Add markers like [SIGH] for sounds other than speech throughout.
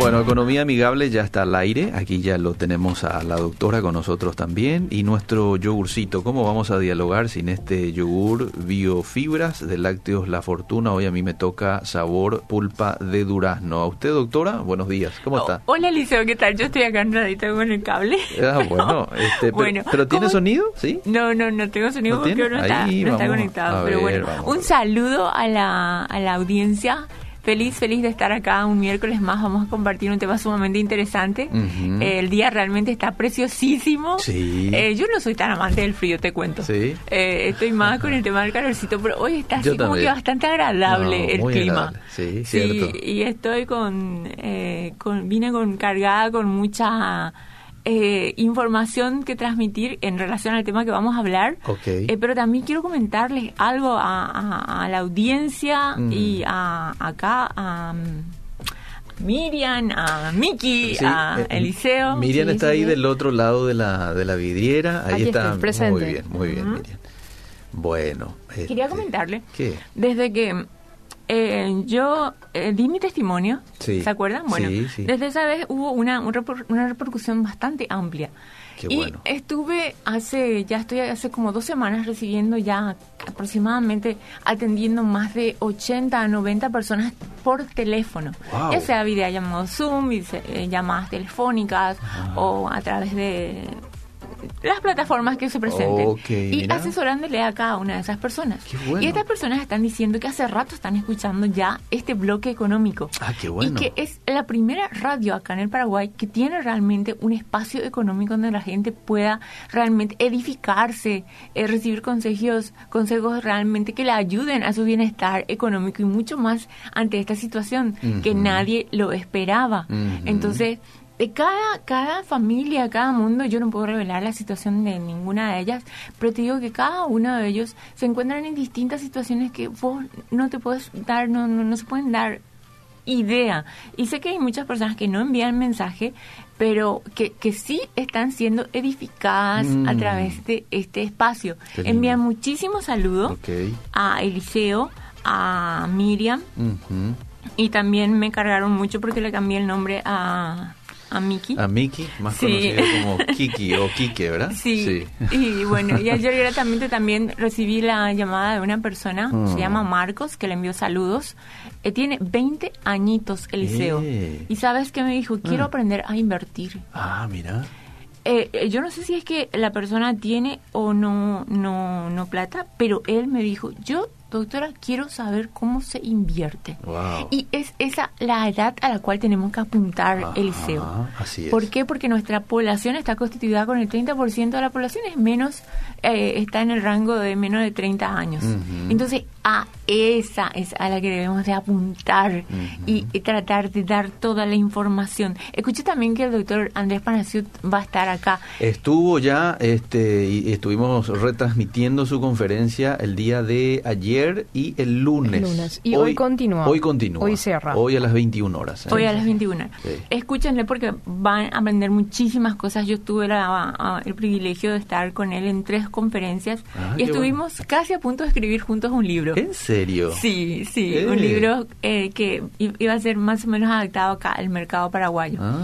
Bueno, Economía Amigable ya está al aire. Aquí ya lo tenemos a la doctora con nosotros también. Y nuestro yogurcito. ¿Cómo vamos a dialogar sin este yogur biofibras de lácteos La Fortuna? Hoy a mí me toca sabor pulpa de durazno. ¿A usted, doctora? Buenos días. ¿Cómo está? Oh, hola, Liceo. ¿Qué tal? Yo estoy acá enredadita con el cable. Ah, bueno. [LAUGHS] Este, Bueno, pero, ¿pero tiene sonido? ¿Sí? No, no, no tengo sonido ¿No porque no está, no conectado. Pero bueno, un saludo a la, a la audiencia. Feliz, feliz de estar acá un miércoles más. Vamos a compartir un tema sumamente interesante. Eh, el día realmente está preciosísimo. Sí. Eh, yo no soy tan amante del frío, te cuento. Sí. Eh, estoy más con el tema del calorcito, pero hoy está así como que bastante agradable No, el muy clima. agradable. Sí, cierto. y estoy con, eh, con vine con cargada con mucha eh, información que transmitir en relación al tema que vamos a hablar. Eh, pero también quiero comentarles algo a, a- a la audiencia Mm. y a, acá a mm, Miriam, a Miki, Sí, a eh, Eliseo. Miriam Sí, está sí, ahí sí. del otro lado de la, de la vidriera. Ahí Aquí está. Muy bien, muy bien. Miriam. Bueno. Quería este, comentarle. ¿Qué? Desde que eh, yo eh, di mi testimonio, Sí. ¿se acuerdan? Bueno, Sí, sí. desde esa vez hubo una, un una repercusión bastante amplia. Qué y bueno. estuve hace, ya estoy hace como dos semanas recibiendo ya aproximadamente atendiendo más de 80 a 90 personas por teléfono. Wow. Ya sea videollamadas Zoom, eh, llamadas telefónicas Ah. o a través de las plataformas que se presenten. Y mira. asesorándole a cada una de esas personas. Qué bueno. Y estas personas están diciendo que hace rato están escuchando ya este bloque económico. Ah, qué bueno. Y que es la primera radio acá en el Paraguay que tiene realmente un espacio económico donde la gente pueda realmente edificarse, eh, recibir consejos, consejos realmente que le ayuden a su bienestar económico y mucho más ante esta situación que nadie lo esperaba. Entonces, de cada, cada familia, cada mundo, yo no puedo revelar la situación de ninguna de ellas, pero te digo que cada uno de ellos se encuentran en distintas situaciones que vos no te puedes dar, no, no, no se pueden dar idea. Y sé que hay muchas personas que no envían mensaje, pero que, que sí están siendo edificadas Mm. a través de este espacio. Envían muchísimos saludos a Eliseo, a Miriam, y también me cargaron mucho porque le cambié el nombre a, a Miki. A Miki, más Sí. conocido como Kiki o Kike, ¿verdad? Sí. y bueno, y ayer gratamente también recibí la llamada de una persona, Mm. se llama Marcos, que le envió saludos. Eh, tiene 20 añitos, Eliseo. Eh. Y sabes qué me dijo, quiero Ah. aprender a invertir. Ah, mira. Eh, eh, yo no sé si es que la persona tiene o no, no, no plata, pero él me dijo, yo, doctora, quiero saber cómo se invierte. Wow. Y es esa la edad a la cual tenemos que apuntar, Ajá, así es. ¿Por qué? Porque nuestra población está constituida con el 30% de la población es menos, eh, está en el rango de menos de 30 años. Entonces, a esa es a la que debemos de apuntar y, y tratar de dar toda la información. Escuché también que el doctor Andrés Panaciut va a estar acá. Estuvo ya, este, y estuvimos retransmitiendo su conferencia el día de ayer y el lunes. El lunes. Y hoy continúa. Hoy continúa. Hoy cierra. Hoy a las 21 horas. ¿eh? Hoy a las 21. Sí. Escúchenle porque van a aprender muchísimas cosas. Yo tuve la- a- el privilegio de estar con él en tres conferencias Ah, y estuvimos casi a punto de escribir juntos un libro. ¿En serio? Sí, sí, Eh. un libro eh, que iba a ser más o menos adaptado acá al mercado paraguayo. Ah,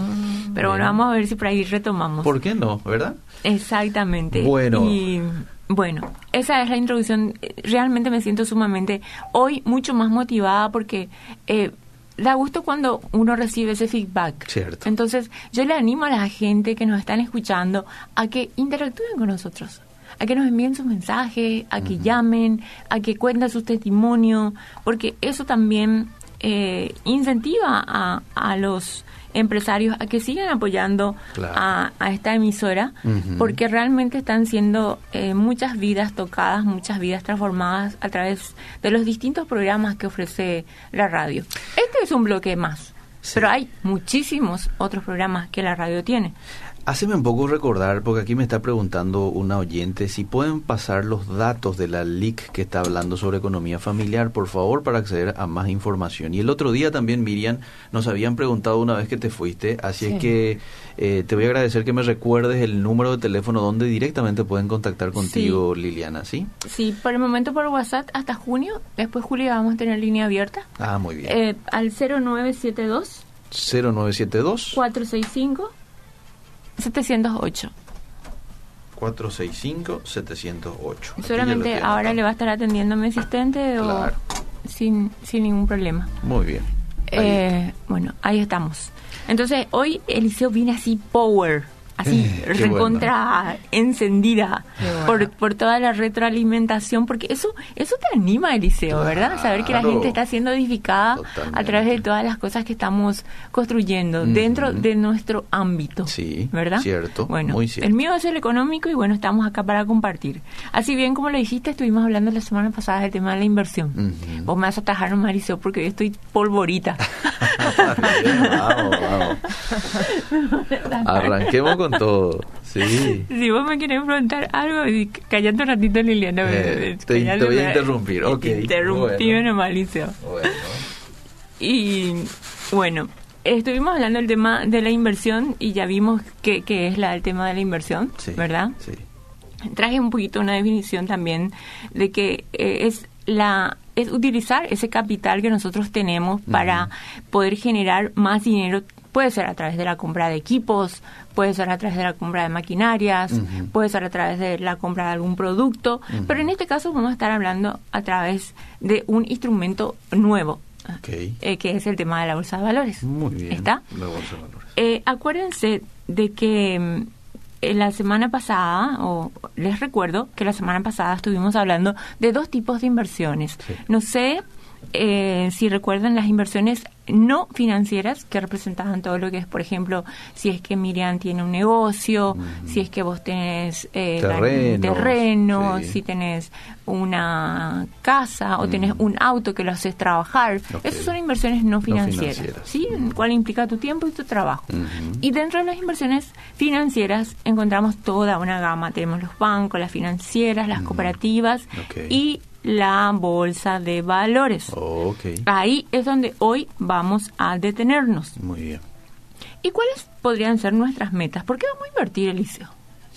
Pero bueno, bien. vamos a ver si por ahí retomamos. ¿Por qué no? ¿Verdad? Exactamente. Bueno. Y bueno, esa es la introducción. Realmente me siento sumamente hoy mucho más motivada porque eh, da gusto cuando uno recibe ese feedback. Cierto. Entonces, yo le animo a la gente que nos están escuchando a que interactúen con nosotros. A que nos envíen sus mensajes, a que llamen, a que cuenten su testimonio, porque eso también eh, incentiva a, a los empresarios a que sigan apoyando Claro. a, a esta emisora porque realmente están siendo eh, muchas vidas tocadas, muchas vidas transformadas a través de los distintos programas que ofrece la radio. Este es un bloque más, Sí. pero hay muchísimos otros programas que la radio tiene. Haceme un poco recordar, porque aquí me está preguntando una oyente, si pueden pasar los datos de la LIC que está hablando sobre economía familiar, por favor, para acceder a más información. Y el otro día también, Miriam, nos habían preguntado una vez que te fuiste, así Sí. es que eh, te voy a agradecer que me recuerdes el número de teléfono donde directamente pueden contactar contigo, Liliana, ¿sí? Sí, por el momento por WhatsApp hasta junio, después julio vamos a tener línea abierta Ah, muy bien. eh, al 0972 0972 465 708. 465 708. Aquí ya Solamente lo tiene ahora le va a estar atendiendo mi asistente o sin, sin ningún problema. Muy bien. Eh, bueno, ahí estamos. Entonces, hoy Eliseo viene así power, así Eh, recontra encendida bueno. por, por toda la retroalimentación, porque eso eso te anima, Eliseo, ¿verdad? Saber que la gente está siendo edificada a través de todas las cosas que estamos construyendo dentro de nuestro ámbito. Sí, ¿verdad? cierto, Bueno, muy cierto. el mío es el económico y bueno, estamos acá para compartir. Así bien como lo dijiste, estuvimos hablando la semana pasada del tema de la inversión. Ujú. Vos me vas a atajar, Marisol, porque hoy estoy polvorita. [LAUGHS] Bien, vamos, vamos. [LAUGHS] Arranquemos con todo. Sí. Si vos me querés preguntar algo, y callate un ratito, Liliana. Eh, te- voy a interrumpir, ok, Te interrumpí, bueno. nomás, Liceo. Bueno. Y bueno, estuvimos hablando del tema de la inversión y ya vimos que, que es la, el tema de la inversión, Sí. ¿verdad? Sí. traje un poquito una definición también de que eh, es la es utilizar ese capital que nosotros tenemos para poder generar más dinero puede ser a través de la compra de equipos puede ser a través de la compra de maquinarias puede ser a través de la compra de algún producto pero en este caso vamos a estar hablando a través de un instrumento nuevo eh, que es el tema de la bolsa de valores Muy bien. está La bolsa de valores. eh, acuérdense de que mm, en la semana pasada, o les recuerdo que la semana pasada estuvimos hablando de dos tipos de inversiones. Sí. No sé eh, si recuerdan las inversiones no financieras que representaban todo lo que es, por ejemplo, si es que Miriam tiene un negocio, si es que vos tenés eh, terreno, sí. si tenés una casa o tenés un auto que lo haces trabajar. Ok. Esas son inversiones no financieras, financieras. ¿sí? cual implica tu tiempo y tu trabajo. Y dentro de las inversiones financieras encontramos toda una gama. Tenemos los bancos, las financieras, las cooperativas y la bolsa de valores. Ahí es donde hoy vamos a detenernos. Muy bien. ¿Y cuáles podrían ser nuestras metas? ¿Por qué vamos a invertir, Eliseo?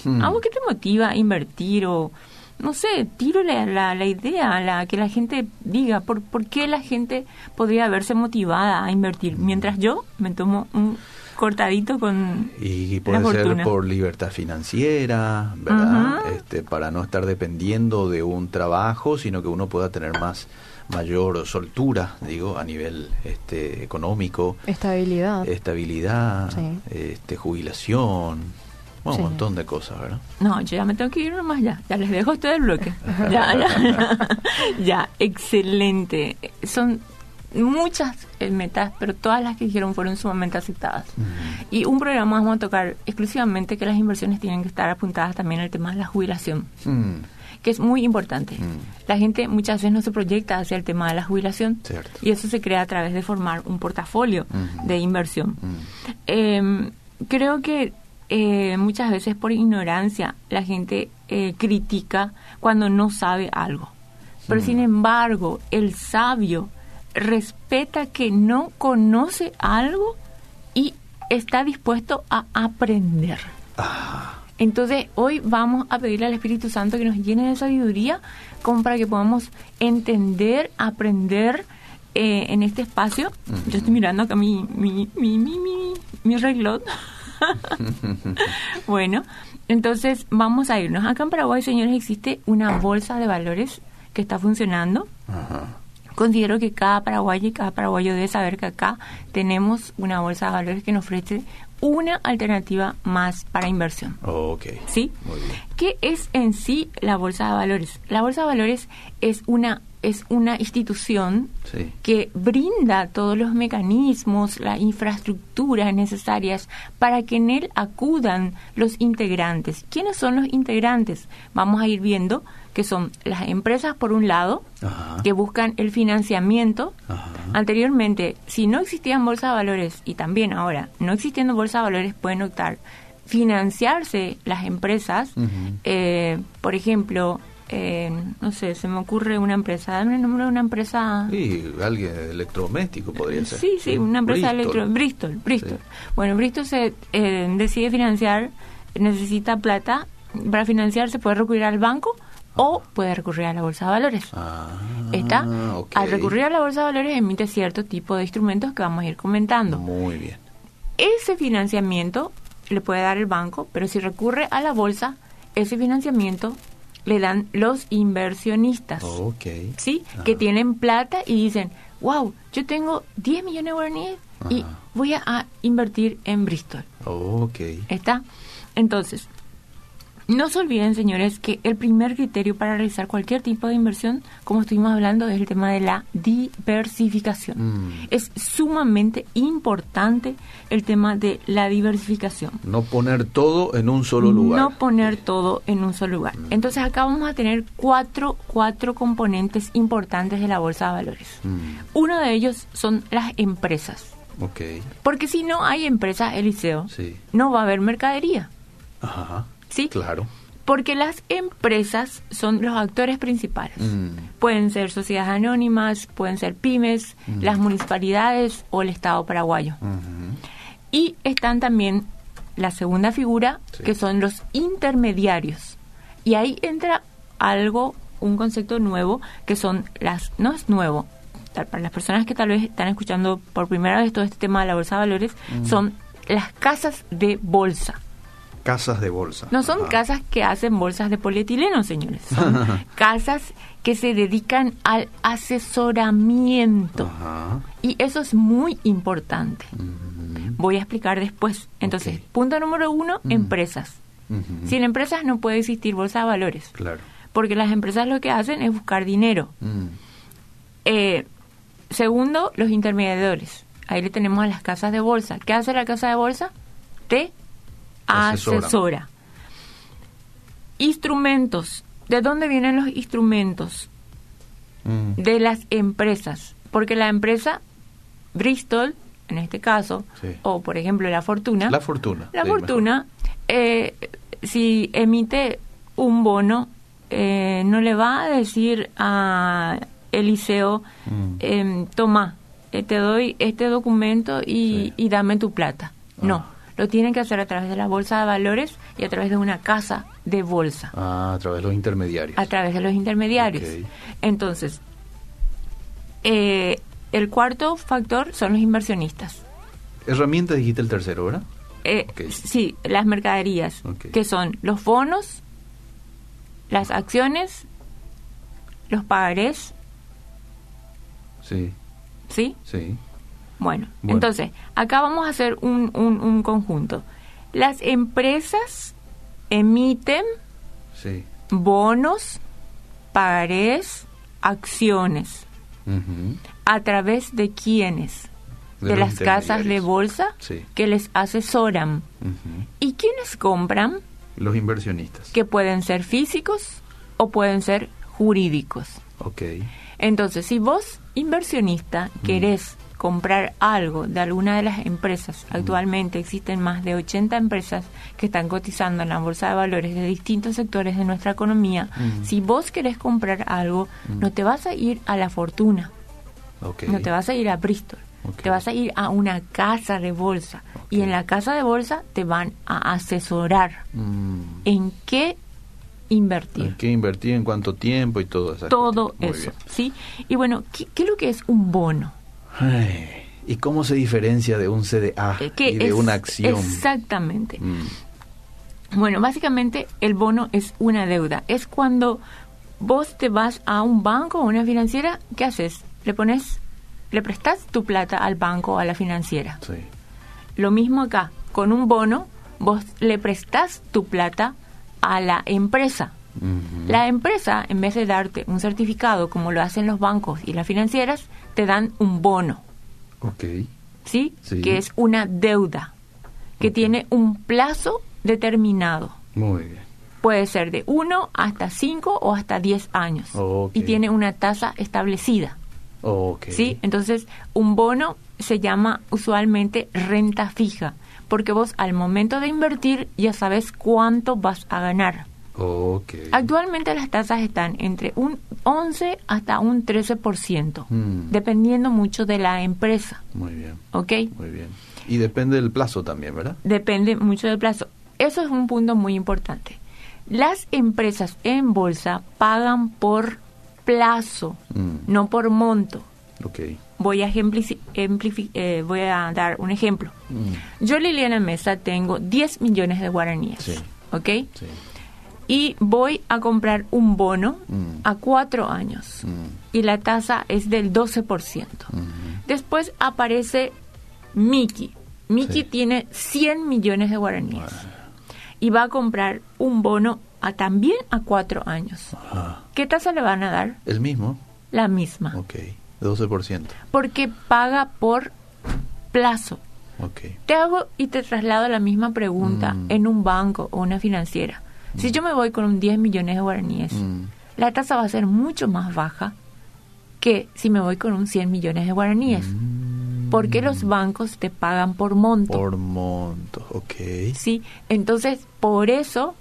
Hmm. ¿A vos qué te motiva a invertir o no sé, tiro la, la, la idea, la que la gente diga, ¿por, ¿por qué la gente podría verse motivada a invertir? Mientras yo me tomo un cortadito con Y la puede ser fortuna. por libertad financiera, ¿verdad? Este, para no estar dependiendo de un trabajo, sino que uno pueda tener más mayor soltura, digo, a nivel este económico, Estabilidad. estabilidad, Sí. este jubilación, bueno, Sí. un montón de cosas, ¿verdad? No, yo ya me tengo que ir nomás ya. Ya les dejo ustedes el bloque. [LAUGHS] ya, ya, [LAUGHS] ya, excelente. Son muchas eh, metas, pero todas las que dijeron fueron sumamente aceptadas. Y un programa vamos a tocar exclusivamente que las inversiones tienen que estar apuntadas también al tema de la jubilación, Mm, que es muy importante. Mm. La gente muchas veces no se proyecta hacia el tema de la jubilación Cierto. y eso se crea a través de formar un portafolio de inversión. mm. Eh, creo que eh, muchas veces por ignorancia la gente eh, critica cuando no sabe algo. Pero sin embargo, el sabio respeta que no conoce algo y está dispuesto a aprender. Ah, Entonces, hoy vamos a pedirle al Espíritu Santo que nos llene de sabiduría como para que podamos entender, aprender eh, en este espacio. Yo estoy mirando acá mi, mi, mi, mi, mi, mi reloj. [LAUGHS] bueno, entonces vamos a irnos. Acá en Paraguay, señores, existe una bolsa de valores que está funcionando. ajá. Considero que cada paraguayo y cada paraguayo debe saber que acá tenemos una bolsa de valores que nos ofrece una alternativa más para inversión. Ok. ¿Sí? Muy bien. ¿Qué es en sí la bolsa de valores? La bolsa de valores es una es una institución Sí. que brinda todos los mecanismos, las infraestructuras necesarias para que en él acudan los integrantes. ¿Quiénes son los integrantes? Vamos a ir viendo que son las empresas por un lado, Ajá. que buscan el financiamiento. Ajá. Anteriormente, si no existían bolsa de valores y también ahora no existiendo bolsa de valores pueden optar financiarse las empresas, eh, por ejemplo, eh, no sé, se me ocurre una empresa, dame el nombre de una empresa. Sí, alguien electrodoméstico podría ser. Sí, sí, una empresa Bristol. electro, Bristol, Bristol. Sí. Bueno, Bristol se eh, decide financiar, necesita plata para financiarse, puede recurrir al banco o puede recurrir a la bolsa de valores. Ah, ¿Está? Al recurrir a la bolsa de valores emite cierto tipo de instrumentos que vamos a ir comentando. Muy bien. Ese financiamiento le puede dar el banco, pero si recurre a la bolsa, ese financiamiento le dan los inversionistas. Ok. ¿sí? Ajá. Que tienen plata y dicen, wow, yo tengo 10 millones de guaraníes y voy a, a invertir en Bristol. Ok. ¿Está? Entonces, no se olviden, señores, que el primer criterio para realizar cualquier tipo de inversión, como estuvimos hablando, es el tema de la diversificación. Mm. Es sumamente importante el tema de la diversificación. No poner todo en un solo lugar. No poner todo en un solo lugar. Entonces acá vamos a tener cuatro, cuatro componentes importantes de la bolsa de valores. Mm. Uno de ellos son las empresas. Ok. Porque si no hay empresas, Eliseo, Sí. no va a haber mercadería. Ajá. ¿Sí? Claro. Porque las empresas son los actores principales. Mm. Pueden ser sociedades anónimas, pueden ser pymes, Mm. las municipalidades o el Estado paraguayo. Y están también la segunda figura, Sí. que son los intermediarios. Y ahí entra algo, un concepto nuevo, que son las, no es nuevo, para las personas que tal vez están escuchando por primera vez todo este tema de la bolsa de valores, Mm. son las casas de bolsa. Casas de bolsa. No son Ajá. casas que hacen bolsas de polietileno, señores. Son [LAUGHS] casas que se dedican al asesoramiento. Ajá. Y eso es muy importante. Voy a explicar después. Entonces, punto número uno, empresas. Sin empresas no puede existir bolsa de valores, Claro. porque las empresas lo que hacen es buscar dinero. Mm. Eh, segundo, los intermediarios. Ahí le tenemos a las casas de bolsa. ¿Qué hace la casa de bolsa? Te Asesora. asesora. Instrumentos. ¿De dónde vienen los instrumentos? Mm. De las empresas. Porque la empresa Bristol, en este caso, Sí. o por ejemplo la Fortuna, La fortuna. la Sí, fortuna, eh, si emite un bono, eh, no le va a decir a Eliseo, Mm. em, toma, eh, te doy este documento y, Sí. y dame tu plata. No, Ah. Lo tienen que hacer a través de la bolsa de valores y a través de una casa de bolsa, Ah, a través de los intermediarios. a través de los intermediarios. Entonces, eh, el cuarto factor son los inversionistas. Herramienta dijiste el tercero, ¿verdad? Eh. Sí, las mercaderías, que son los bonos, las acciones, los pagarés, Sí, ¿sí? sí. Bueno, Bueno. entonces, acá vamos a hacer un, un- un conjunto. Las empresas emiten Sí. bonos, pagarés, acciones. ¿A través de quiénes? De las casas de bolsa Sí. que les asesoran. ¿Y quiénes compran? Los inversionistas. Que pueden ser físicos o pueden ser jurídicos. Ok. Entonces, si vos, inversionista, querés comprar algo de alguna de las empresas, actualmente existen más de 80 empresas que están cotizando en la bolsa de valores de distintos sectores de nuestra economía. Si vos querés comprar algo, no te vas a ir a la fortuna, no te vas a ir a Bristol, te vas a ir a una casa de bolsa. Y en la casa de bolsa te van a asesorar Mm. en qué invertir. Hay que invertir en cuánto tiempo y todo eso. Todo eso. ¿sí? Y bueno, ¿qué, qué es lo que es un bono? Ay, ¿Y cómo se diferencia de un CDA Eh, que y de es- una acción? Exactamente. Mm. Bueno, básicamente el bono es una deuda. Es cuando vos te vas a un banco o una financiera, ¿qué haces? Le pones, le prestas tu plata al banco o a la financiera. Sí. Lo mismo acá, con un bono, vos le prestás tu plata a la empresa. La empresa, en vez de darte un certificado como lo hacen los bancos y las financieras, te dan un bono. Ok. ¿sí? Sí. Que es una deuda que tiene un plazo determinado. Muy bien. Puede ser de 1 hasta 5 o hasta 10 años. Y tiene una tasa establecida. ¿sí? Entonces, un bono se llama usualmente renta fija, porque vos al momento de invertir ya sabes cuánto vas a ganar. Actualmente las tasas están entre un 11 hasta un 13%, Mm. dependiendo mucho de la empresa. Muy bien. ¿Ok? Muy bien. Y depende del plazo también, ¿verdad? depende mucho del plazo. Eso es un punto muy importante. Las empresas en bolsa pagan por plazo, Mm. no por monto. Ok. Voy a, eh, voy a dar un ejemplo. Mm. Yo, Liliana Mesa, tengo 10 millones de guaraníes. Sí. ¿Ok? Sí. Y voy a comprar un bono Mm. a cuatro años. Mm. Y la tasa es del 12%. Mm. Después aparece Miki. Miki Sí. tiene 100 millones de guaraníes. Y va a comprar un bono a también a cuatro años. Ajá. ¿Qué tasa le van a dar? El mismo. La misma. Ok. 12%. Porque paga por plazo. Te hago y te traslado la misma pregunta Mm. en un banco o una financiera. Si yo me voy con un 10 millones de guaraníes, Mm. la tasa va a ser mucho más baja que si me voy con un 100 millones de guaraníes. Porque los bancos te pagan por monto. Por monto. Ok. ¿sí? Entonces, por eso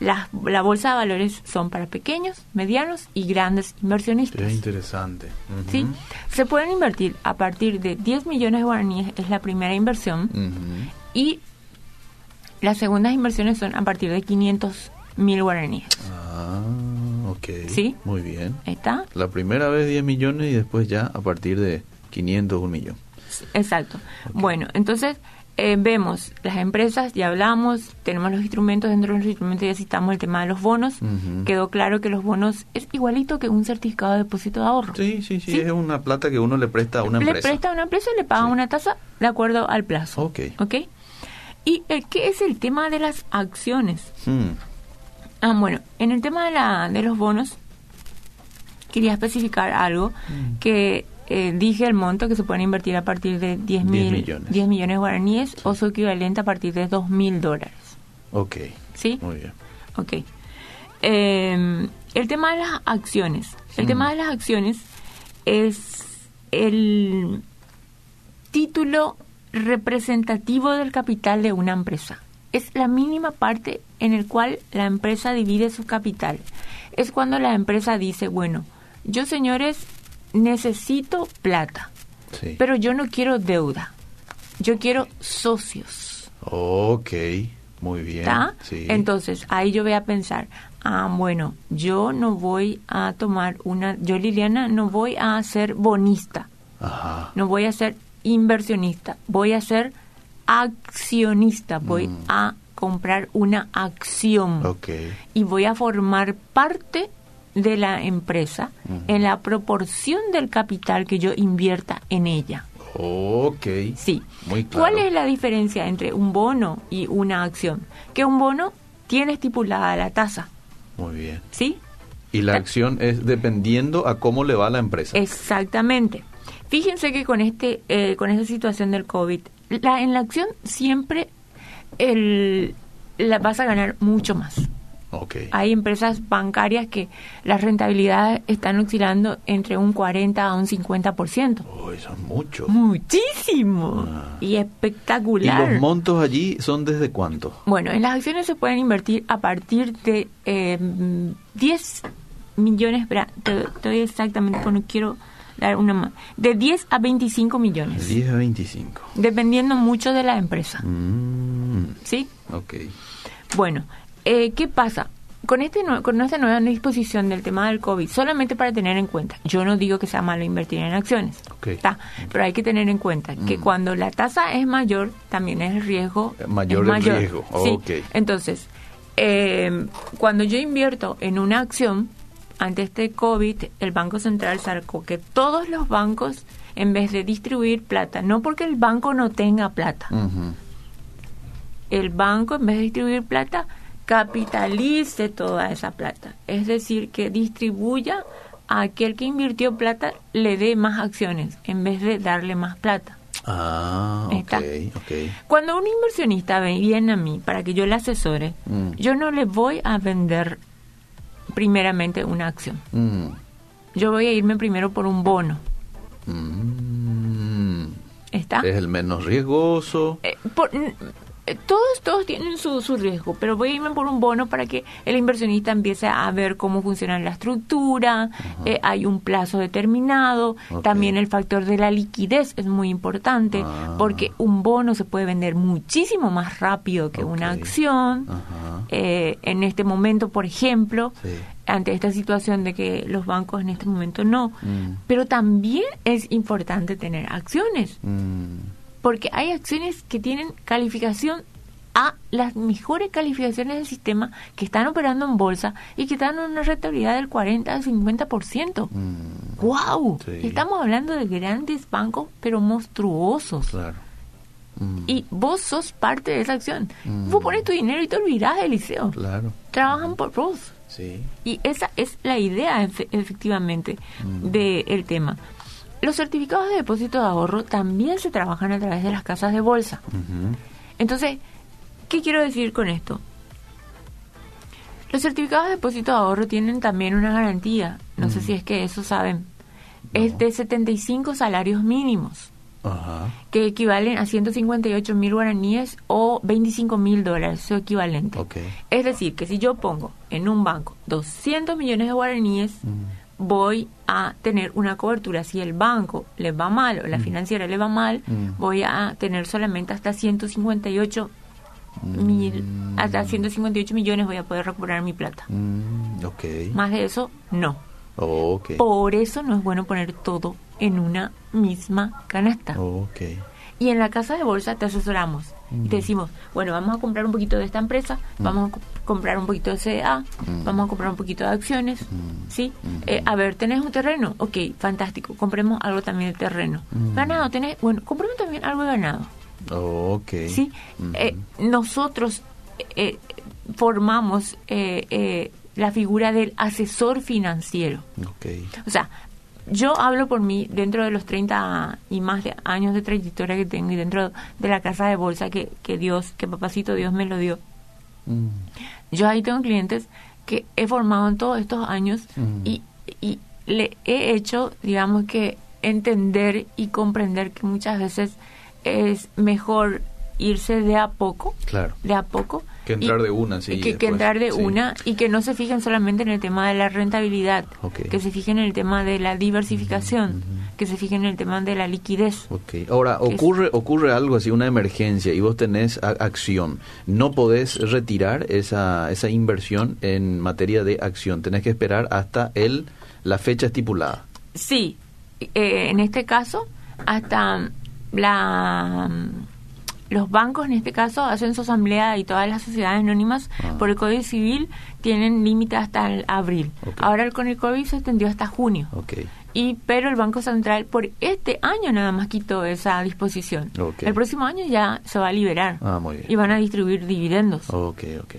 las- la bolsa de valores son para pequeños, medianos y grandes inversionistas. Qué interesante. ¿sí? Se pueden invertir a partir de 10 millones de guaraníes, es la primera inversión, y las segundas inversiones son a partir de 500 mil guaraníes. Ah, ok. Sí. Muy bien. ¿Está? La primera vez 10 millones y después ya a partir de 500, un millón. Exacto. Bueno, entonces eh, vemos las empresas, ya hablamos, tenemos los instrumentos, dentro de los instrumentos ya citamos el tema de los bonos. Quedó claro que los bonos es igualito que un certificado de depósito de ahorro. Sí, sí, sí, ¿Sí? Es una plata que uno le presta a una le empresa. presta a una empresa y le paga Sí. una tasa de acuerdo al plazo. Ok. ¿Ok? ¿Y el, qué es el tema de las acciones? Mm. Ah, bueno, en el tema de, la, de los bonos, quería especificar algo Mm. que eh, dije el monto que se pueden invertir a partir de 10, 10 mil, millones. 10 millones de guaraníes o su equivalente a partir de 2 mil dólares. Ok. ¿Sí? Muy bien. Ok. Eh, el tema de las acciones. El Mm. tema de las acciones es el título representativo del capital de una empresa. Es la mínima parte en el cual la empresa divide su capital. Es cuando la empresa dice, bueno, yo señores necesito plata, Sí. pero yo no quiero deuda. Yo quiero socios. Ok. Muy bien. ¿Está? Sí. Entonces, ahí yo voy a pensar, ah, bueno, yo no voy a tomar una, yo Liliana no voy a ser bonista, Ajá. no voy a ser inversionista, voy a ser accionista, voy Mm. a comprar una acción y voy a formar parte de la empresa en la proporción del capital que yo invierta en ella. Ok. Sí. Muy claro. ¿Cuál es la diferencia entre un bono y una acción? Que un bono tiene estipulada la tasa, Muy bien. ¿sí? Y la acción es dependiendo a cómo le va a la empresa. Exactamente. Fíjense que con este, eh, con esta situación del COVID, la, en la acción siempre el, la vas a ganar mucho más. Ok. Hay empresas bancarias que las rentabilidades están oscilando entre un 40 a un 50%. Uy, son muchos. Muchísimo. Ah. Y ¿Y espectacular. los montos allí son desde cuánto? Bueno, en las acciones se pueden invertir a partir de eh, 10 millones, espera, te, doy exactamente, no quiero una de 10 a 25 millones, 10 a 25. dependiendo mucho de la empresa, Mm, ¿sí? ok. Bueno, eh, ¿qué pasa? Con, este con esta nueva disposición del tema del COVID, solamente para tener en cuenta, yo no digo que sea malo invertir en acciones, Ok. ¿está? pero hay que tener en cuenta que Mm. cuando la tasa es mayor, también es el riesgo Eh, mayor es el riesgo, Sí. Entonces, eh, cuando yo invierto en una acción, ante este COVID, el Banco Central sacó que todos los bancos, en vez de distribuir plata, no porque el banco no tenga plata, el banco, en vez de distribuir plata, capitalice toda esa plata. Es decir, que distribuya a aquel que invirtió plata, le dé más acciones, en vez de darle más plata. Ah, ok, Está. ok. Cuando un inversionista ve- viene a mí para que yo le asesore, Mm. yo no le voy a vender primeramente una acción. Mm. Yo voy a irme primero por un bono. Mm. ¿Está? Es el menos riesgoso. Eh, por- todos todos tienen su, su riesgo, pero voy a irme por un bono para que el inversionista empiece a ver cómo funciona la estructura, eh, hay un plazo determinado, también el factor de la liquidez es muy importante, Ah. porque un bono se puede vender muchísimo más rápido que una acción. Eh, en este momento, por ejemplo, Sí. ante esta situación de que los bancos en este momento no. Mm. Pero también es importante tener acciones, Mm, porque hay acciones que tienen calificación a las mejores calificaciones del sistema que están operando en bolsa y que dan una rentabilidad del 40 al 50%. mm, ¡Wow! Sí. Estamos hablando de grandes bancos, pero monstruosos. claro. Mm, Y vos sos parte de esa acción. Mm. Vos pones tu dinero y te olvidás del liceo. claro. Trabajan por vos. Sí. Y esa es la idea, efe- efectivamente, Mm. del tema. Los certificados de depósito de ahorro también se trabajan a través de las casas de bolsa. Entonces, ¿qué quiero decir con esto? Los certificados de depósito de ahorro tienen también una garantía, no sé si es que eso saben, es de 75 salarios mínimos, que equivalen a 158 mil guaraníes o 25 mil dólares, su equivalente. Ok. Es decir, que si yo pongo en un banco 200 millones de guaraníes, voy a tener una cobertura. Si el banco le va mal o la financiera le va mal, Mm. voy a tener solamente hasta 158 mil, Mm. hasta 158 millones voy a poder recuperar mi plata. mm, ok. Más de eso, no. Ok. Por eso no es bueno poner todo en una misma canasta. Ok. Y en la casa de bolsa te asesoramos y te decimos, bueno, vamos a comprar un poquito de esta empresa, vamos a comprar un poquito de CDA, Mm. vamos a comprar un poquito de acciones, Mm. ¿sí? Mm. Eh, a ver, ¿tenés un terreno? Ok, fantástico, compremos algo también de terreno. Mm. Ganado, ¿tenés? Bueno, compremos también algo de ganado, Ok. ¿sí? Eh, nosotros eh, formamos eh, eh, la figura del asesor financiero. Ok. O sea, yo hablo por mí dentro de los 30 y más de años de trayectoria que tengo y dentro de la casa de bolsa que, que Dios, que papacito Dios me lo dio. Mm, Yo ahí tengo clientes que he formado en todos estos años Mm. y, y le he hecho, digamos que, entender y comprender que muchas veces es mejor irse de a poco, Claro. de a poco. Que entrar y- de una, sí, que, que entrar de sí. una y que no se fijen solamente en el tema de la rentabilidad, que se fijen en el tema de la diversificación, que se fijen en el tema de la liquidez. Ahora, es- ocurre, ocurre algo así, una emergencia, y vos tenés a- acción. No podés retirar esa, esa inversión en materia de acción. Tenés que esperar hasta el, la fecha estipulada. Sí, eh, en este caso, hasta la los bancos en este caso hacen su asamblea y todas las sociedades anónimas Ah. por el Código Civil tienen límite hasta el abril. Ok. Ahora con el COVID se extendió hasta junio. Ok. Y pero el Banco Central por este año nada más quitó esa disposición. Ok. El próximo año ya se va a liberar Ah, muy bien. y van a distribuir dividendos.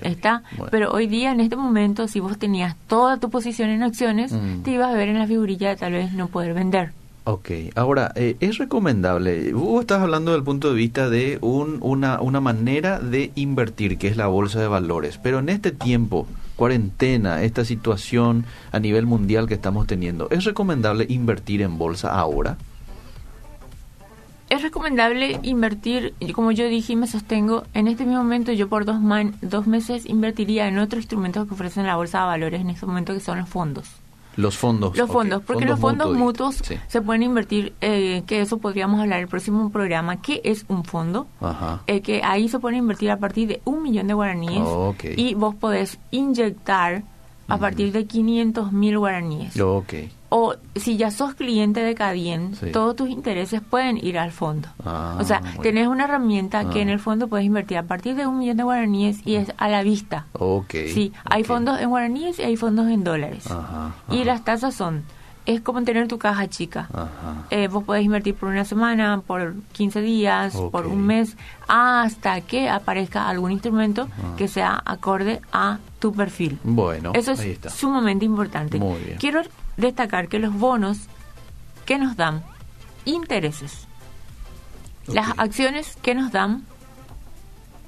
Está, Bueno. pero hoy día en este momento si vos tenías toda tu posición en acciones, Mm. te ibas a ver en la figurilla de tal vez no poder vender. Ok, ahora, eh, es recomendable, vos estás hablando del punto de vista de un, una, una manera de invertir, que es la bolsa de valores, pero en este tiempo, cuarentena, esta situación a nivel mundial que estamos teniendo, ¿es recomendable invertir en bolsa ahora? Es recomendable invertir, como yo dije y me sostengo, en este mismo momento yo por dos, man- dos meses invertiría en otros instrumentos que ofrecen la bolsa de valores en este momento que son los fondos. Los fondos. Los fondos, porque los fondos mutuos Sí. se pueden invertir, eh, que eso podríamos hablar el próximo programa, ¿qué es un fondo? Ajá. Eh, que ahí se puede invertir a partir de un millón de guaraníes Ok. y vos podés inyectar a partir de 500 mil guaraníes. Ok. O si ya sos cliente de Cadien, Sí. todos tus intereses pueden ir al fondo. Ah, o sea, tenés una herramienta que Ah. en el fondo puedes invertir a partir de un millón de guaraníes y es a la vista. Ok. Sí, hay fondos en guaraníes y hay fondos en dólares. Ajá, Y las tasas son, es como tener tu caja chica. Ajá. Eh, vos podés invertir por una semana, por 15 días, por un mes, hasta que aparezca algún instrumento Ah. que sea acorde a tu perfil. Bueno, Eso es ahí está. sumamente importante. Muy bien. Quiero destacar que los bonos que nos dan intereses, las acciones que nos dan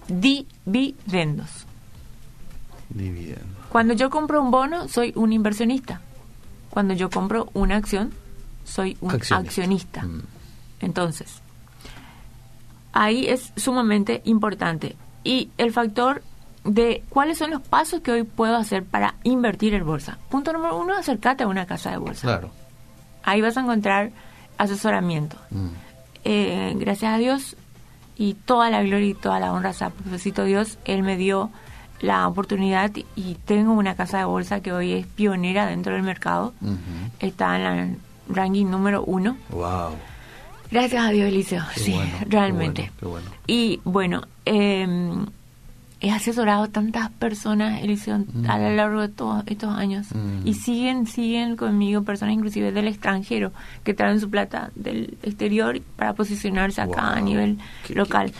dividendos. Dividendo. Cuando yo compro un bono, soy un inversionista. Cuando yo compro una acción, soy un Accionista. accionista. Mm. Entonces, ahí es sumamente importante. Y el factor de cuáles son los pasos que hoy puedo hacer para invertir en bolsa. Punto número uno, acércate a una casa de bolsa. Claro. Ahí vas a encontrar asesoramiento. Mm. Eh, gracias a Dios y toda la gloria y toda la honra a Propósito Dios, Él me dio la oportunidad y tengo una casa de bolsa que hoy es pionera dentro del mercado. Está en la ranking número uno. Wow. Gracias a Dios, Eliseo. sí, realmente. Y bueno, eh, he asesorado tantas personas, Eliseo, a lo mm. largo de todos estos años. Y mm. siguen, siguen conmigo personas inclusive del extranjero que traen su plata del exterior para posicionarse acá a nivel local.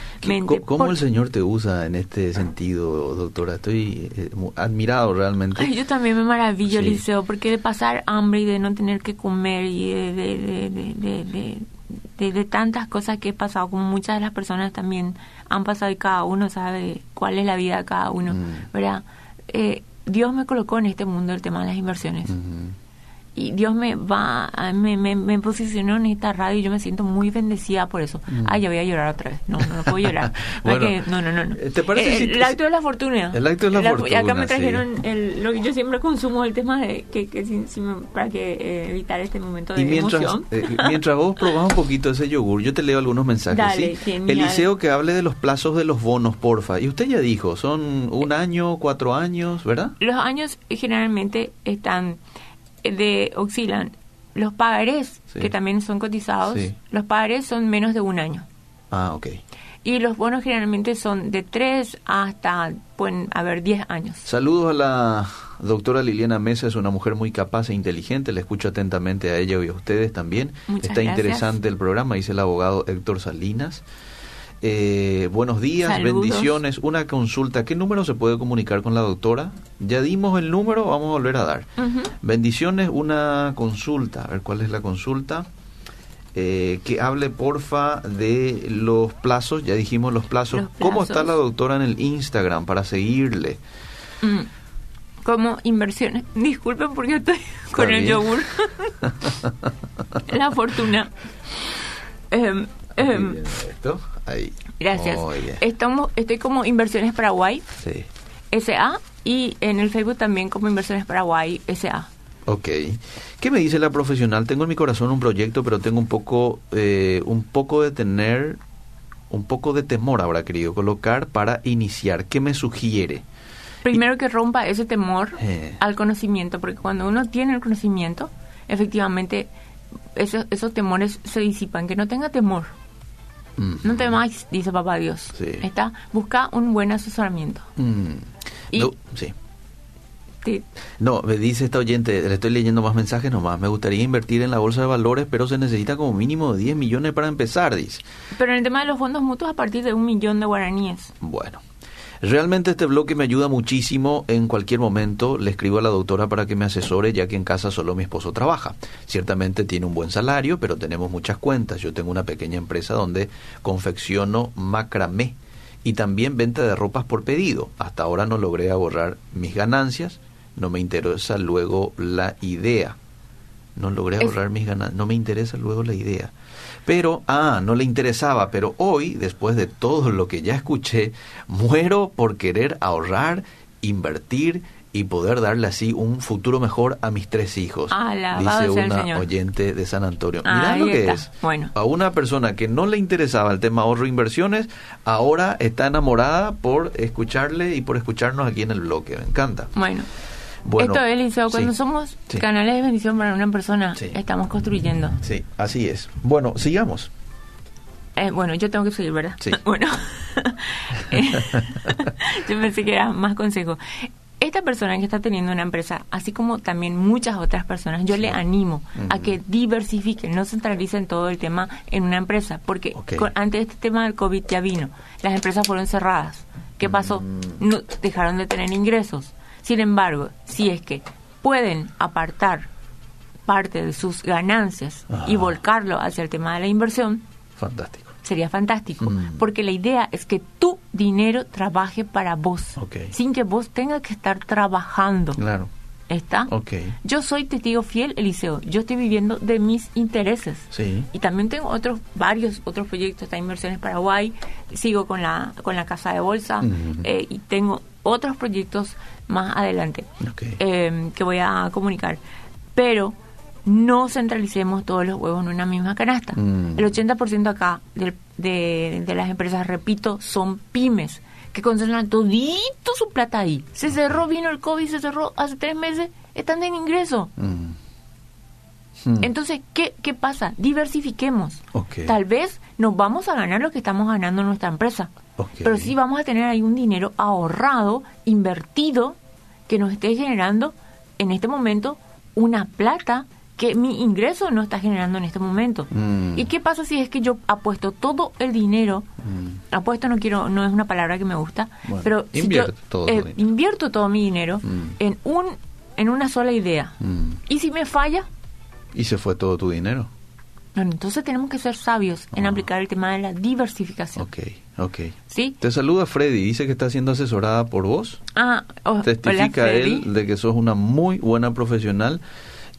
¿Cómo el Señor te usa en este sentido, doctora? Estoy eh, admirado realmente. yo también me maravillo, Eliseo, porque de pasar hambre y de no tener que comer y de, de de, tantas cosas que he pasado, como muchas de las personas también han pasado y cada uno sabe cuál es la vida de cada uno, mm. ¿verdad? Eh, Dios me colocó en este mundo el tema de las inversiones y Dios me va, me, me, me, posicionó en esta radio y yo me siento muy bendecida por eso. Mm. Ay, ya voy a llorar otra vez. No, no, puedo llorar. [LAUGHS] no, no, no, ¿Te parece el, acto de la fortuna. El acto de la fortuna. Acá me trajeron lo que yo siempre consumo, el tema de que, que para que eh, evitar este momento de y mientras, emoción. Eh, mientras vos probás un poquito ese yogur, yo te leo algunos mensajes. Dale, ¿sí? Eliseo, que hable de los plazos de los bonos, porfa. Y usted ya dijo, son un año, cuatro años, ¿verdad? Los años generalmente están de oscilan. Los pagarés, que también son cotizados, los pagarés son menos de un año. Ah, ok. Y los bonos generalmente son de tres hasta, pueden haber diez años. Saludos a la doctora Liliana Mesa, es una mujer muy capaz e inteligente, le escucho atentamente a ella y a ustedes también. Está interesante el programa, dice el abogado Héctor Salinas. Eh, buenos días, bendiciones. Una consulta. ¿Qué número se puede comunicar con la doctora? Ya dimos el número, vamos a volver a dar. Bendiciones, una consulta. A ver cuál es la consulta. Eh, que hable porfa de los plazos. Ya dijimos los plazos. ¿Cómo está la doctora en el Instagram para seguirle? Mm. Como inversiones. Disculpen porque estoy con el yogur. [LAUGHS] la fortuna. Eh, esto. Ahí. Gracias. Estamos, estoy como Inversiones Paraguay. Sí. SA y en el Facebook también como Inversiones Paraguay SA. Ok. ¿Qué me dice la profesional? Tengo en mi corazón un proyecto, pero tengo un poco, eh, un poco de tener, un poco de temor habrá querido colocar para iniciar. ¿Qué me sugiere? Primero que rompa ese temor eh. al conocimiento, porque cuando uno tiene el conocimiento, efectivamente esos, esos temores se disipan. Que no tenga temor. No temáis, dice papá Dios. Está, busca un buen asesoramiento. Mm. no, sí. No, me dice esta oyente, le estoy leyendo más mensajes nomás. Me gustaría invertir en la bolsa de valores, pero se necesita como mínimo de 10 millones para empezar, dice. Pero en el tema de los fondos mutuos, a partir de un millón de guaraníes. Bueno, Realmente este bloque me ayuda muchísimo. En cualquier momento le escribo a la doctora para que me asesore, ya que en casa solo mi esposo trabaja. Ciertamente tiene un buen salario, pero tenemos muchas cuentas. Yo tengo una pequeña empresa donde confecciono macramé y también venta de ropas por pedido. Hasta ahora no logré ahorrar mis ganancias. No me interesa luego la idea. No logré ahorrar mis ganancias. No me interesa luego la idea. Pero, ah, no le interesaba, pero hoy, después de todo lo que ya escuché, muero por querer ahorrar, invertir y poder darle así un futuro mejor a mis tres hijos. dice una oyente de San Antonio. Mirá lo que es. Bueno. A una persona que no le interesaba el tema ahorro e inversiones, ahora está enamorada por escucharle y por escucharnos aquí en el bloque. Me encanta. Bueno. Esto es, Liceo, cuando somos canales de bendición para una persona, estamos construyendo. Sí, así es. Bueno, sigamos. Eh, bueno, yo tengo que seguir, ¿verdad? Sí. [LAUGHS] bueno, [LAUGHS] eh, [LAUGHS] yo pensé que era más consejo. Esta persona que está teniendo una empresa, así como también muchas otras personas, yo le animo a que diversifiquen, no centralicen todo el tema en una empresa, porque antes de este tema del COVID ya vino, las empresas fueron cerradas. ¿Qué pasó? Mm. No, dejaron de tener ingresos sin embargo, si es que pueden apartar parte de sus ganancias y volcarlo hacia el tema de la inversión, fantástico. Sería fantástico, mm. porque la idea es que tu dinero trabaje para vos, sin que vos tengas que estar trabajando. Claro. ¿Está? Yo soy testigo fiel, Eliseo. Yo estoy viviendo de mis intereses. Sí. Y también tengo otros, varios otros proyectos. Está Inversiones Paraguay. Sigo con la, con la Casa de Bolsa. Eh, y tengo otros proyectos más adelante eh, que voy a comunicar. Pero no centralicemos todos los huevos en una misma canasta. Mm. El 80% acá de, de, las empresas, repito, son pymes que concentran todito su plata ahí. Se cerró, vino el COVID, se cerró hace tres meses, están en ingreso. Mm. Mm. Entonces, ¿qué, ¿qué pasa? Diversifiquemos. Tal vez nos vamos a ganar lo que estamos ganando en nuestra empresa, Pero sí vamos a tener ahí un dinero ahorrado, invertido, que nos esté generando en este momento una plata que mi ingreso no está generando en este momento. Mm. ¿Y qué pasa si es que yo apuesto todo el dinero? Mm. Apuesto no quiero, no es una palabra que me gusta, Bueno, pero si invierte yo, todo eh, invierto todo mi dinero Mm. en un en una sola idea. Y si me falla, ¿Y se fue todo tu dinero? Bueno, entonces tenemos que ser sabios en Ah. aplicar el tema de la diversificación. Ok, ok. ¿Sí? Te saluda Freddy, dice que está siendo asesorada por vos. Ah, oh, Testifica él de que sos una muy buena profesional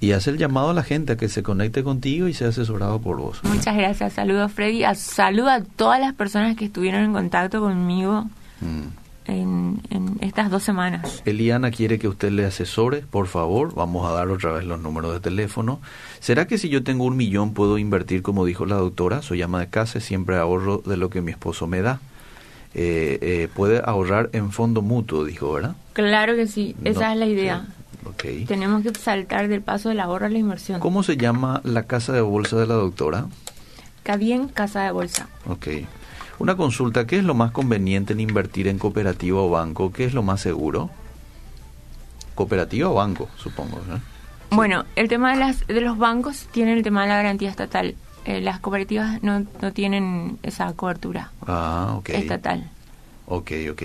y hace el llamado a la gente a que se conecte contigo y sea asesorado por vos. Muchas gracias. Saludos, Freddy. A, saludo a todas las personas que estuvieron en contacto conmigo Mm. En, en estas dos semanas. Eliana quiere que usted le asesore, por favor. Vamos a dar otra vez los números de teléfono. ¿Será que si yo tengo un millón puedo invertir como dijo la doctora? Soy ama de casa, siempre ahorro de lo que mi esposo me da. Eh, eh, puede ahorrar en fondo mutuo, dijo, ¿verdad? Claro que sí. Esa No, es la idea. Ok. Tenemos que saltar del paso del ahorro a la inversión. ¿Cómo se llama la casa de bolsa de la doctora? Cabien Casa de Bolsa. Ok. Una consulta, ¿qué es lo más conveniente en invertir en cooperativa o banco? ¿Qué es lo más seguro? Cooperativa o banco, supongo. ¿no? Sí. Bueno, el tema de, las, de los bancos tiene el tema de la garantía estatal. Eh, las cooperativas no, no tienen esa cobertura Ah, ok. estatal. Ok, ok.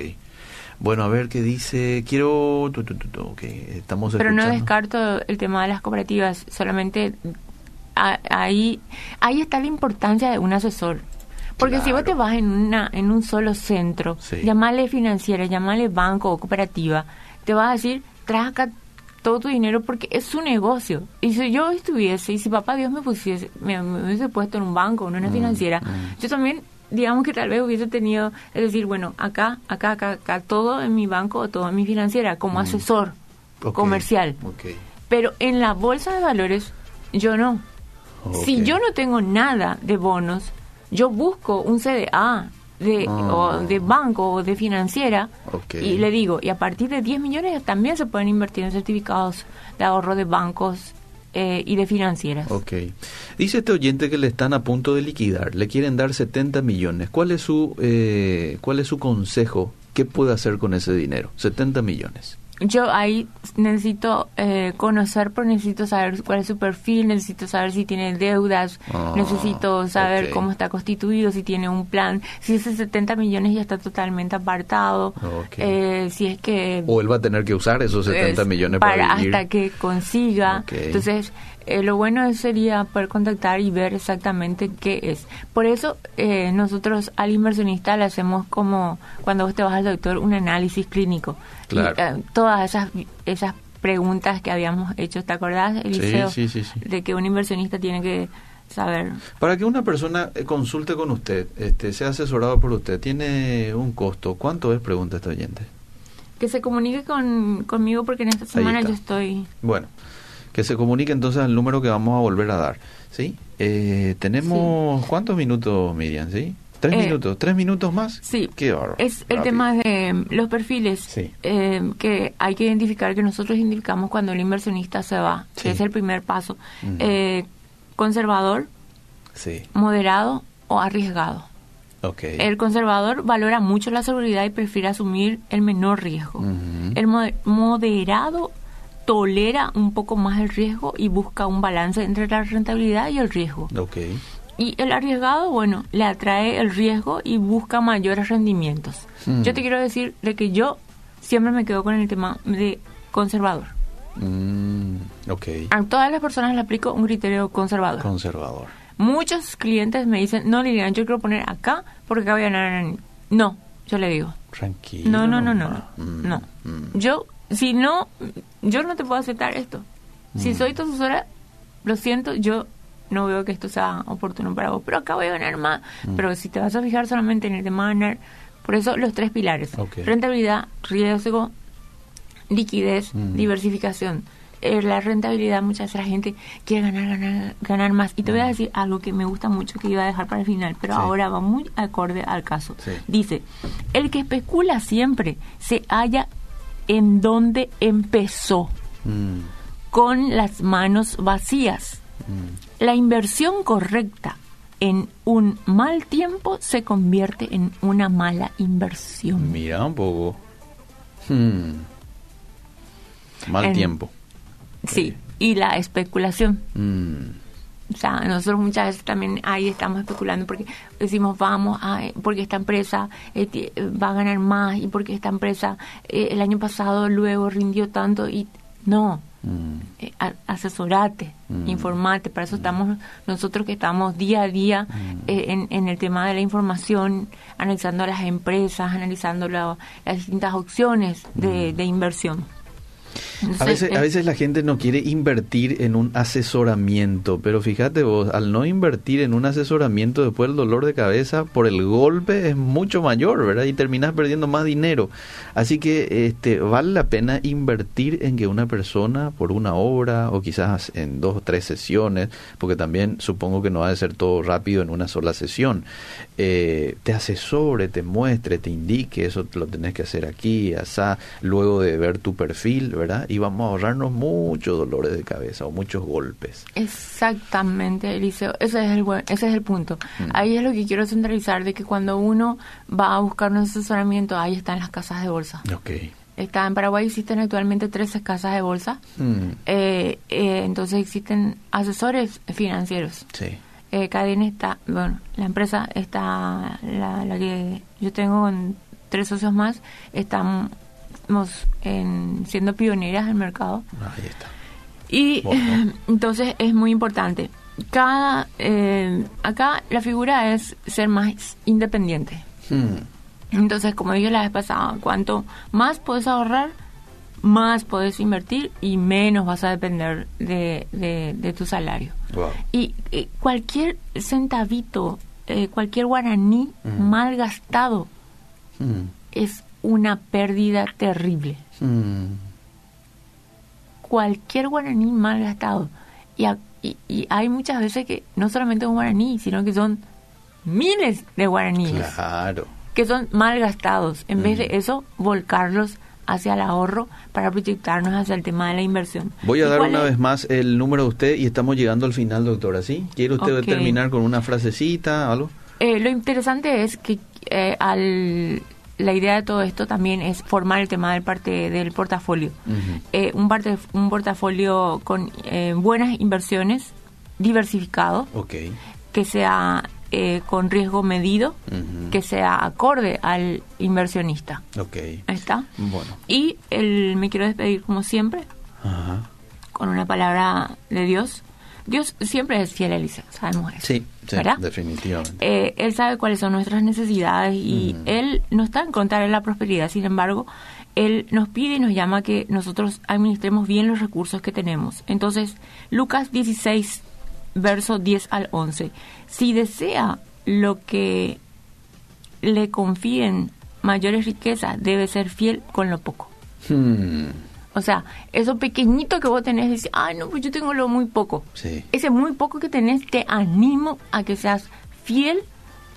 Bueno, a ver qué dice. Quiero. tu, tu, tu, tu, ok, estamos Pero no descarto el tema de las cooperativas, solamente ahí ahí está la importancia de un asesor. Porque si vos te vas en una en un solo centro, Sí. llamale financiera, llamale banco o cooperativa, te vas a decir, trae acá todo tu dinero porque es su negocio. Y si yo estuviese, y si papá Dios me pusiese, me, me hubiese puesto en un banco o en una Mm, financiera, mm. yo también, digamos que tal vez hubiese tenido, es decir, bueno, acá, acá, acá, acá, todo en mi banco o todo en mi financiera, como Mm. asesor comercial. Pero en la bolsa de valores, yo no. Si yo no tengo nada de bonos, yo busco un CDA de, Ah. o de banco o de financiera y le digo, y a partir de 10 millones también se pueden invertir en certificados de ahorro de bancos eh, y de financieras. Ok. Dice este oyente que le están a punto de liquidar, le quieren dar 70 millones. ¿Cuál es su, eh, cuál es su consejo? ¿Qué puede hacer con ese dinero? 70 millones. Yo ahí necesito eh, conocer, pero necesito saber cuál es su perfil, necesito saber si tiene deudas, Ah, necesito saber cómo está constituido, si tiene un plan, si ese 70 millones ya está totalmente apartado, eh, si es que... O él va a tener que usar esos 70 es millones para, vivir. hasta que consiga. Entonces, eh, lo bueno sería poder contactar y ver exactamente qué es. Por eso eh, nosotros al inversionista le hacemos como cuando vos te vas al doctor un análisis clínico. Y, Claro. eh, todas esas esas preguntas que habíamos hecho, ¿te acordás, Eliseo? sí, sí, sí. De que un inversionista tiene que saber. Para que una persona eh, consulte con usted, este, sea asesorado por usted, tiene un costo. ¿Cuánto es? Pregunta este oyente. Que se comunique con, conmigo porque en esta semana yo estoy... Bueno, que se comunique entonces al número que vamos a volver a dar. ¿Sí? Eh, tenemos. ¿Cuántos minutos, Miriam? ¿Sí? ¿Tres Eh, minutos? ¿Tres minutos más? Sí, Qué bárbaro. es el Rápido. tema de mm, los perfiles Sí. eh, que hay que identificar, que nosotros identificamos cuando el inversionista se va, Sí. que es el primer paso. Eh, conservador, Sí, moderado o arriesgado. ok. El conservador valora mucho la seguridad y prefiere asumir el menor riesgo. Ujú. El mo- moderado tolera un poco más el riesgo y busca un balance entre la rentabilidad y el riesgo. Ok. Y el arriesgado, bueno, le atrae el riesgo y busca mayores rendimientos. Mm. Yo te quiero decir de que yo siempre me quedo con el tema de conservador. Mm, ok. A todas las personas le aplico un criterio conservador. Conservador. Muchos clientes me dicen, no, Lilian, yo quiero poner acá porque acá voy a ganar. en-". No, yo le digo, Tranquilo. no, no, no, no, no. Mm, no. mm. Yo, si no, yo no te puedo aceptar esto. Si Mm. soy tu asesora, lo siento, yo no veo que esto sea oportuno para vos, pero acá voy a ganar más. Mm. Pero si te vas a fijar solamente en el tema de ganar, por eso los tres pilares, rentabilidad, riesgo, liquidez, Mm. diversificación. eh, la rentabilidad, muchas veces la gente quiere ganar, ganar, ganar más. Y te voy a decir algo que me gusta mucho que iba a dejar para el final, pero Sí. ahora va muy acorde al caso. Sí. Dice, el que especula siempre se halla en donde empezó, Mm, con las manos vacías. mm. La inversión correcta en un mal tiempo se convierte en una mala inversión. Mira un poco. Hmm. Mal En- tiempo. Sí, y la especulación. Mm, O sea, nosotros muchas veces también ahí estamos especulando porque decimos, vamos, a, porque esta empresa eh, eh, va a ganar más y porque esta empresa eh, el año pasado luego rindió tanto y no, mm. eh, a- asesorate, Mm. informate, para eso estamos nosotros que estamos día a día eh, en, en el tema de la información, analizando las empresas, analizando la- las distintas opciones de, de inversión. [LAUGHS] A veces, a veces la gente no quiere invertir en un asesoramiento, pero fíjate vos, al no invertir en un asesoramiento, después el dolor de cabeza por el golpe es mucho mayor, ¿verdad? Y terminas perdiendo más dinero. Así que este, vale la pena invertir en que una persona por una hora o quizás en dos o tres sesiones, porque también supongo que no va a ser todo rápido en una sola sesión, eh, te asesore, te muestre, te indique, eso lo tenés que hacer aquí, asá, luego de ver tu perfil, ¿verdad? Y vamos a ahorrarnos muchos dolores de cabeza o muchos golpes. Exactamente, Eliseo. Ese es el, buen- ese es el punto. Mm. Ahí es lo que quiero centralizar, de que cuando uno va a buscar un asesoramiento, ahí están las casas de bolsa. Ok. Está en Paraguay existen actualmente 13 casas de bolsa. Mm, Eh, eh, entonces existen asesores financieros. sí. Eh, Cadena está, bueno, la empresa está, la, la que yo tengo con tres socios más, estamos en, siendo pioneras del mercado. Ahí está. Y Bueno. [LAUGHS] entonces es muy importante. Cada eh, acá la figura es ser más independiente. Mm, Entonces, como dije la vez pasada, cuanto más puedes ahorrar, más puedes invertir y menos vas a depender de, de- de tu salario. wow. Y, cualquier centavito, eh, cualquier guaraní Mm. mal gastado Mm, es una pérdida terrible. mm, cualquier guaraní mal gastado. Y, a- y, y hay muchas veces que no solamente un guaraní, sino que son miles de guaraníes claro. que son mal gastados. En vez Mm. de eso, volcarlos hacia el ahorro para proyectarnos hacia el tema de la inversión. Voy a ¿Y dar una es? vez más el número de usted y estamos llegando al final, doctora, ¿sí? ¿Quiere usted terminar con una frasecita, algo? Eh, lo interesante es que eh, al, la idea de todo esto también es formar el tema del parte del portafolio. Eh, un, parte, un portafolio con eh, buenas inversiones, diversificado, que sea eh, con riesgo medido, que sea acorde al inversionista. Ahí está. Bueno. Y el, me quiero despedir como siempre con una palabra de Dios. Dios siempre es fiel a Eliseo, sabemos eso. Sí, sí, ¿verdad? definitivamente. Eh, él sabe cuáles son nuestras necesidades y Ujú. Él no está en contra de la prosperidad, sin embargo, Él nos pide y nos llama a que nosotros administremos bien los recursos que tenemos. Entonces, Lucas 16, verso 10 al 11. Si desea lo que le confíen mayores riquezas, debe ser fiel con lo poco. Hmm, O sea, eso pequeñito que vos tenés, decís, ay, no, pues yo tengo lo muy poco. Sí. Ese muy poco que tenés, te animo a que seas fiel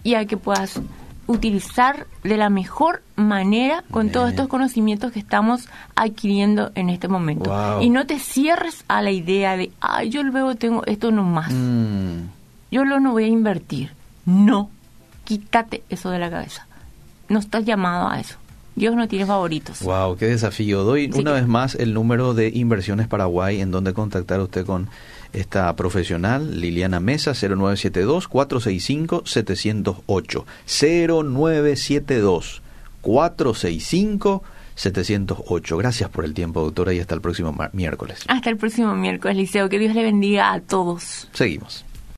y a que puedas utilizar de la mejor manera con todos estos conocimientos que estamos adquiriendo en este momento. Wow. Y no te cierres a la idea de, ay, yo luego tengo esto nomás, Mm, yo lo no voy a invertir. No, quítate eso de la cabeza. No estás llamado a eso. Dios no tiene favoritos. Wow, qué desafío. Doy una vez más el número de Inversiones Paraguay en donde contactar usted con esta profesional, Liliana Mesa, 0972-465-708. 0972-465-708. Gracias por el tiempo, doctora, y hasta el próximo miércoles. Hasta el próximo miércoles, Liceo. Que Dios le bendiga a todos. Seguimos.